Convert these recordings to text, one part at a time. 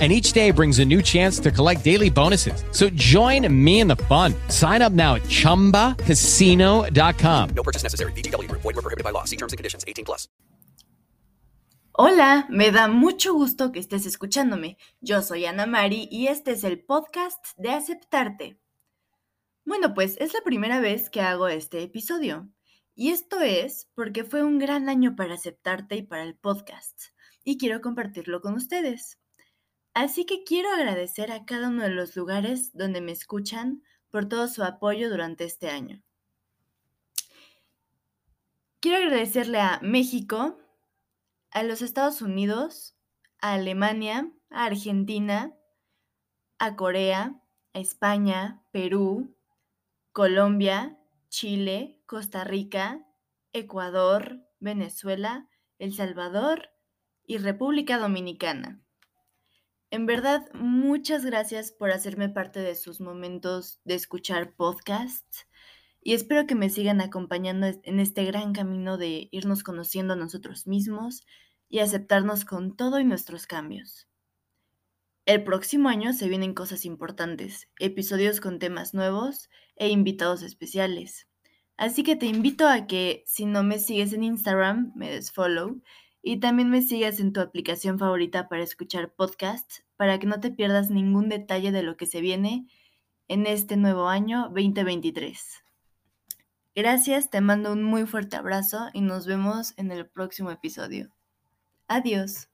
and each day brings a new chance to collect daily bonuses. So join me in the fun. Sign up now at ChumbaCasino.com. No purchase necessary. BGW. Void were prohibited by law. See terms and conditions. 18 plus. Hola, me da mucho gusto que estés escuchándome. Yo soy Ana Mari y este es el podcast de Aceptarte. Bueno, pues es la primera vez que hago este episodio. Y esto es porque fue un gran año para aceptarte y para el podcast. Y quiero compartirlo con ustedes. Así que quiero agradecer a cada uno de los lugares donde me escuchan por todo su apoyo durante este año. Quiero agradecerle a México, a los Estados Unidos, a Alemania, a Argentina, a Corea, a España, Perú, Colombia, Chile, Costa Rica, Ecuador, Venezuela, El Salvador y República Dominicana. En verdad, muchas gracias por hacerme parte de sus momentos de escuchar podcasts y espero que me sigan acompañando en este gran camino de irnos conociendo a nosotros mismos y aceptarnos con todo y nuestros cambios. El próximo año se vienen cosas importantes, episodios con temas nuevos e invitados especiales. Así que te invito a que, si no me sigues en Instagram, me des follow y también me sigas en tu aplicación favorita para escuchar podcasts para que no te pierdas ningún detalle de lo que se viene en este nuevo año 2023. Gracias, te mando un muy fuerte abrazo y nos vemos en el próximo episodio. Adiós.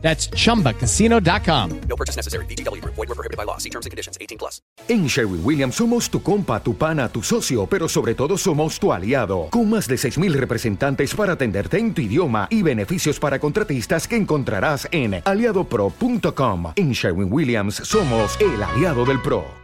That's chumbacasino.com. No purchase necessary. BGW. Void were prohibited by law. See terms and conditions. 18 plus. En Sherwin Williams somos tu compa, tu pana, tu socio, pero sobre todo somos tu aliado, con más de 6.000 representantes para atenderte en tu idioma y beneficios para contratistas que encontrarás en aliadopro.com. En Sherwin Williams somos el aliado del PRO.